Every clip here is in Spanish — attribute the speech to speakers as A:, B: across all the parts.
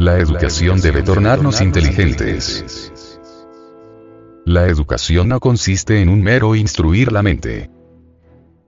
A: La educación debe tornarnos inteligentes. La educación no consiste en un mero instruir la mente.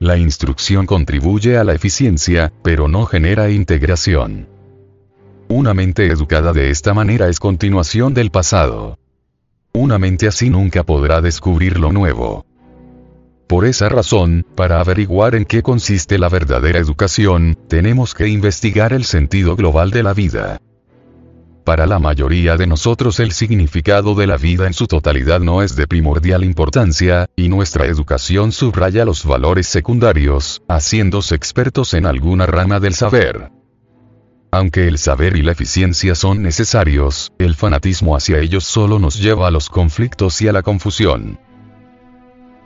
A: La instrucción contribuye a la eficiencia, pero no genera integración. Una mente educada de esta manera es continuación del pasado. Una mente así nunca podrá descubrir lo nuevo. Por esa razón, para averiguar en qué consiste la verdadera educación, tenemos que investigar el sentido global de la vida. Para la mayoría de nosotros el significado de la vida en su totalidad no es de primordial importancia, y nuestra educación subraya los valores secundarios, haciéndose expertos en alguna rama del saber. Aunque el saber y la eficiencia son necesarios, el fanatismo hacia ellos solo nos lleva a los conflictos y a la confusión.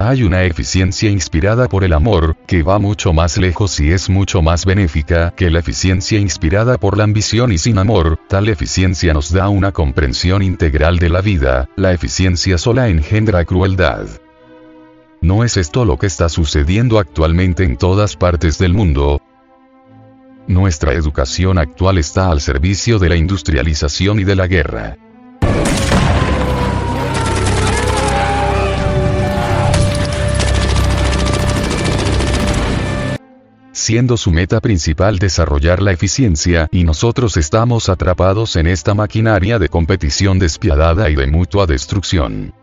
A: Hay una eficiencia inspirada por el amor, que va mucho más lejos y es mucho más benéfica que la eficiencia inspirada por la ambición y sin amor, tal eficiencia nos da una comprensión integral de la vida, la eficiencia sola engendra crueldad. ¿No es esto lo que está sucediendo actualmente en todas partes del mundo? Nuestra educación actual está al servicio de la industrialización y de la guerra. Siendo su meta principal desarrollar la eficiencia y nosotros estamos atrapados en esta maquinaria de competición despiadada y de mutua destrucción.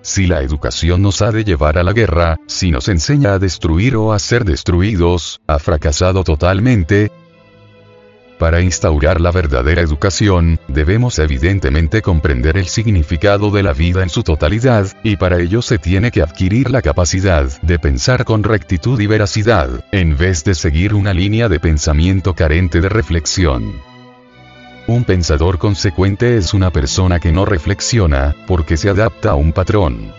A: Si la educación nos ha de llevar a la guerra, si nos enseña a destruir o a ser destruidos, ha fracasado totalmente, para instaurar la verdadera educación, debemos evidentemente comprender el significado de la vida en su totalidad, y para ello se tiene que adquirir la capacidad de pensar con rectitud y veracidad, en vez de seguir una línea de pensamiento carente de reflexión. Un pensador consecuente es una persona que no reflexiona, porque se adapta a un patrón.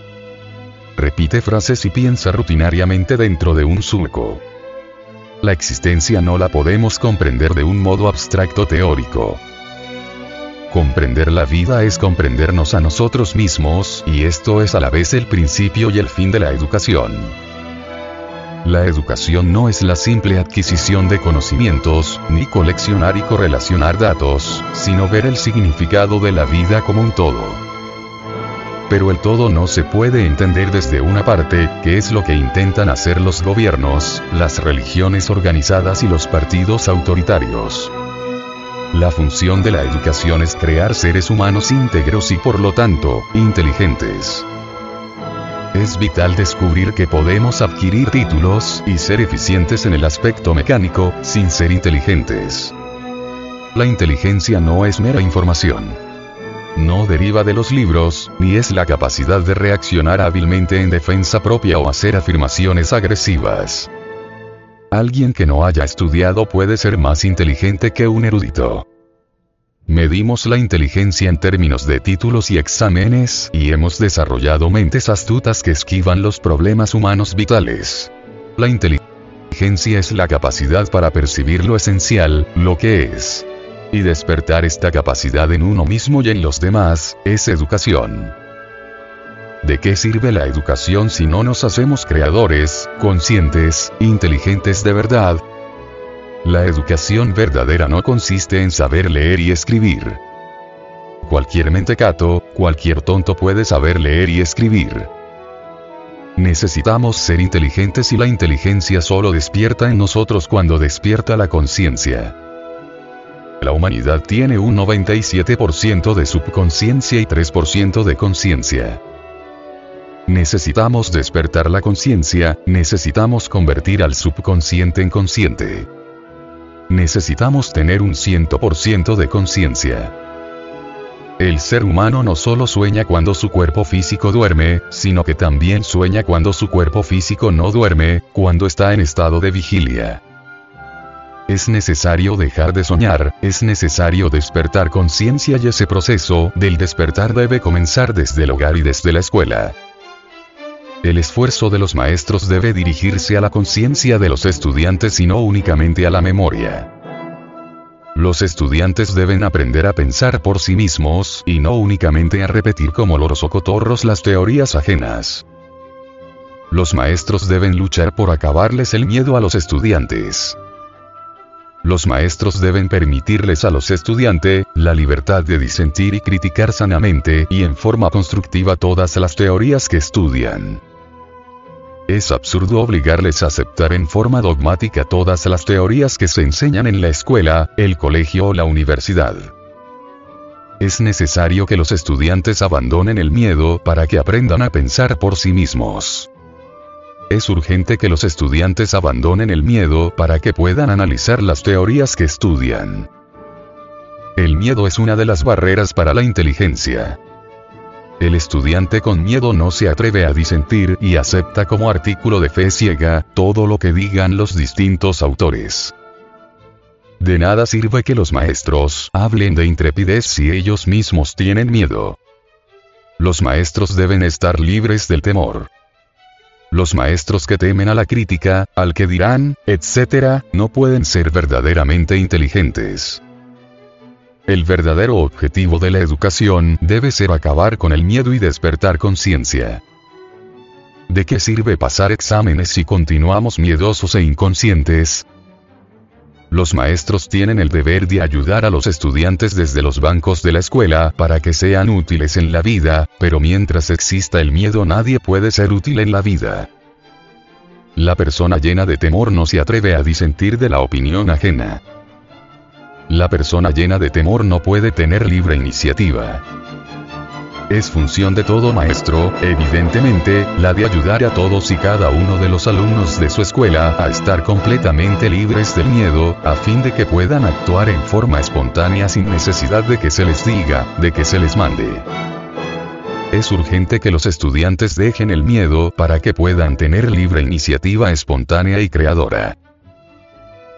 A: Repite frases y piensa rutinariamente dentro de un surco. La existencia no la podemos comprender de un modo abstracto teórico. Comprender la vida es comprendernos a nosotros mismos, y esto es a la vez el principio y el fin de la educación. La educación no es la simple adquisición de conocimientos, ni coleccionar y correlacionar datos, sino ver el significado de la vida como un todo pero el todo no se puede entender desde una parte, que es lo que intentan hacer los gobiernos, las religiones organizadas y los partidos autoritarios. La función de la educación es crear seres humanos íntegros y por lo tanto, inteligentes. Es vital descubrir que podemos adquirir títulos y ser eficientes en el aspecto mecánico, sin ser inteligentes. La inteligencia no es mera información no deriva de los libros, ni es la capacidad de reaccionar hábilmente en defensa propia o hacer afirmaciones agresivas. Alguien que no haya estudiado puede ser más inteligente que un erudito. Medimos la inteligencia en términos de títulos y exámenes, y hemos desarrollado mentes astutas que esquivan los problemas humanos vitales. La inteligencia es la capacidad para percibir lo esencial, lo que es y despertar esta capacidad en uno mismo y en los demás, es educación. ¿De qué sirve la educación si no nos hacemos creadores, conscientes, inteligentes de verdad? La educación verdadera no consiste en saber leer y escribir. Cualquier mentecato, cualquier tonto puede saber leer y escribir. Necesitamos ser inteligentes y la inteligencia solo despierta en nosotros cuando despierta la conciencia. La humanidad tiene un 97% de subconsciencia y 3% de conciencia. Necesitamos despertar la conciencia, necesitamos convertir al subconsciente en consciente. Necesitamos tener un 100% de conciencia. El ser humano no solo sueña cuando su cuerpo físico duerme, sino que también sueña cuando su cuerpo físico no duerme, cuando está en estado de vigilia. Es necesario dejar de soñar, es necesario despertar conciencia y ese proceso del despertar debe comenzar desde el hogar y desde la escuela. El esfuerzo de los maestros debe dirigirse a la conciencia de los estudiantes y no únicamente a la memoria. Los estudiantes deben aprender a pensar por sí mismos y no únicamente a repetir como loros o cotorros las teorías ajenas. Los maestros deben luchar por acabarles el miedo a los estudiantes. Los maestros deben permitirles a los estudiantes la libertad de disentir y criticar sanamente y en forma constructiva todas las teorías que estudian. Es absurdo obligarles a aceptar en forma dogmática todas las teorías que se enseñan en la escuela, el colegio o la universidad. Es necesario que los estudiantes abandonen el miedo para que aprendan a pensar por sí mismos. Es urgente que los estudiantes abandonen el miedo para que puedan analizar las teorías que estudian. El miedo es una de las barreras para la inteligencia. El estudiante con miedo no se atreve a disentir y acepta como artículo de fe ciega todo lo que digan los distintos autores. De nada sirve que los maestros hablen de intrepidez si ellos mismos tienen miedo. Los maestros deben estar libres del temor. Los maestros que temen a la crítica, al que dirán, etc., no pueden ser verdaderamente inteligentes. El verdadero objetivo de la educación debe ser acabar con el miedo y despertar conciencia. ¿De qué sirve pasar exámenes si continuamos miedosos e inconscientes? Los maestros tienen el deber de ayudar a los estudiantes desde los bancos de la escuela para que sean útiles en la vida, pero mientras exista el miedo nadie puede ser útil en la vida. La persona llena de temor no se atreve a disentir de la opinión ajena. La persona llena de temor no puede tener libre iniciativa. Es función de todo maestro, evidentemente, la de ayudar a todos y cada uno de los alumnos de su escuela a estar completamente libres del miedo, a fin de que puedan actuar en forma espontánea sin necesidad de que se les diga, de que se les mande. Es urgente que los estudiantes dejen el miedo para que puedan tener libre iniciativa espontánea y creadora.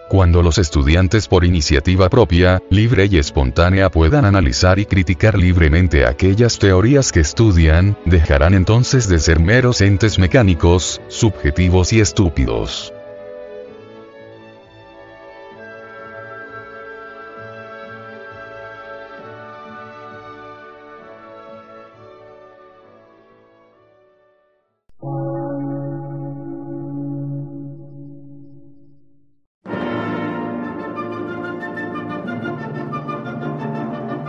A: Cuando los estudiantes por iniciativa propia, libre y espontánea puedan analizar y criticar libremente aquellas teorías que estudian, dejarán entonces de ser meros entes mecánicos, subjetivos y estúpidos.